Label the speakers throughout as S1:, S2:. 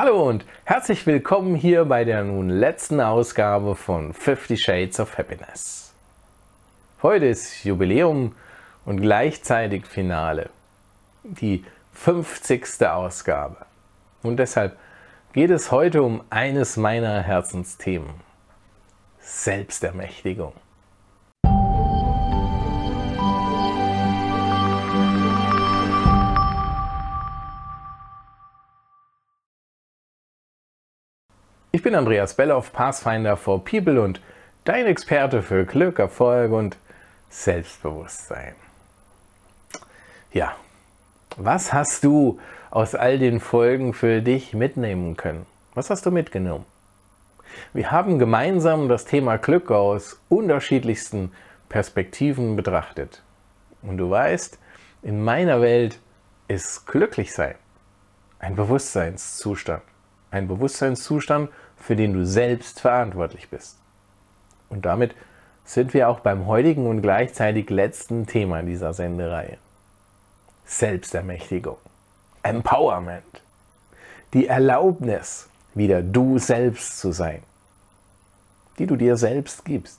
S1: Hallo und herzlich willkommen hier bei der nun letzten Ausgabe von 50 Shades of Happiness. Heute ist Jubiläum und gleichzeitig Finale. Die 50. Ausgabe. Und deshalb geht es heute um eines meiner Herzensthemen. Selbstermächtigung. Ich bin Andreas Belloff, Pathfinder for People und dein Experte für Glück, Erfolg und Selbstbewusstsein. Ja, was hast du aus all den Folgen für dich mitnehmen können? Was hast du mitgenommen? Wir haben gemeinsam das Thema Glück aus unterschiedlichsten Perspektiven betrachtet. Und du weißt, in meiner Welt ist Glücklichsein ein Bewusstseinszustand. Ein Bewusstseinszustand, für den du selbst verantwortlich bist. Und damit sind wir auch beim heutigen und gleichzeitig letzten Thema dieser Sendereihe. Selbstermächtigung. Empowerment. Die Erlaubnis, wieder du selbst zu sein, die du dir selbst gibst.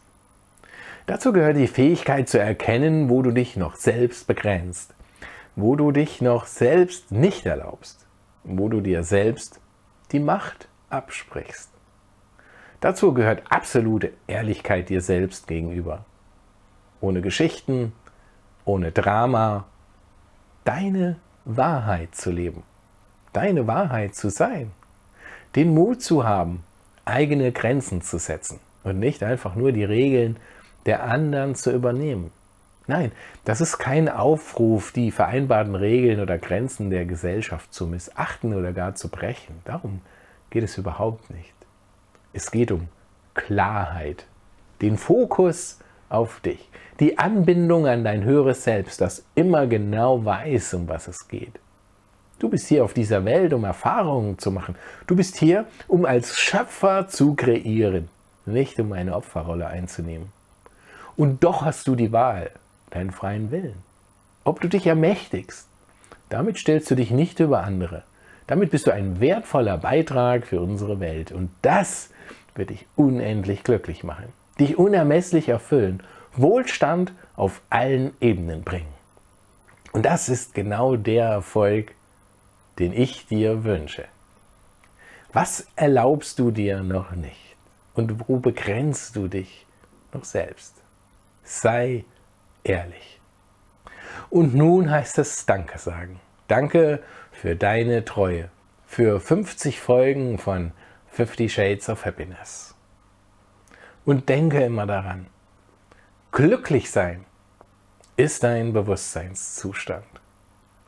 S1: Dazu gehört die Fähigkeit zu erkennen, wo du dich noch selbst begrenzt, wo du dich noch selbst nicht erlaubst, wo du dir selbst die Macht absprichst. Dazu gehört absolute Ehrlichkeit dir selbst gegenüber. Ohne Geschichten, ohne Drama, deine Wahrheit zu leben, deine Wahrheit zu sein, den Mut zu haben, eigene Grenzen zu setzen und nicht einfach nur die Regeln der anderen zu übernehmen. Nein, das ist kein Aufruf, die vereinbarten Regeln oder Grenzen der Gesellschaft zu missachten oder gar zu brechen. Darum geht es überhaupt nicht. Es geht um Klarheit, den Fokus auf dich, die Anbindung an dein höheres Selbst, das immer genau weiß, um was es geht. Du bist hier auf dieser Welt, um Erfahrungen zu machen. Du bist hier, um als Schöpfer zu kreieren, nicht um eine Opferrolle einzunehmen. Und doch hast du die Wahl deinen freien Willen. Ob du dich ermächtigst, damit stellst du dich nicht über andere. Damit bist du ein wertvoller Beitrag für unsere Welt. Und das wird dich unendlich glücklich machen, dich unermesslich erfüllen, Wohlstand auf allen Ebenen bringen. Und das ist genau der Erfolg, den ich dir wünsche. Was erlaubst du dir noch nicht? Und wo begrenzt du dich noch selbst? Sei ehrlich. Und nun heißt es Danke sagen. Danke für deine Treue, für 50 Folgen von 50 Shades of Happiness. Und denke immer daran, glücklich sein ist ein Bewusstseinszustand.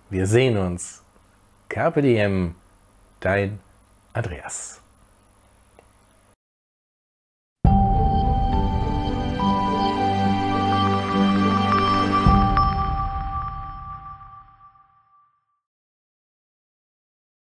S1: Wir sehen uns. Carpe diem, dein Andreas.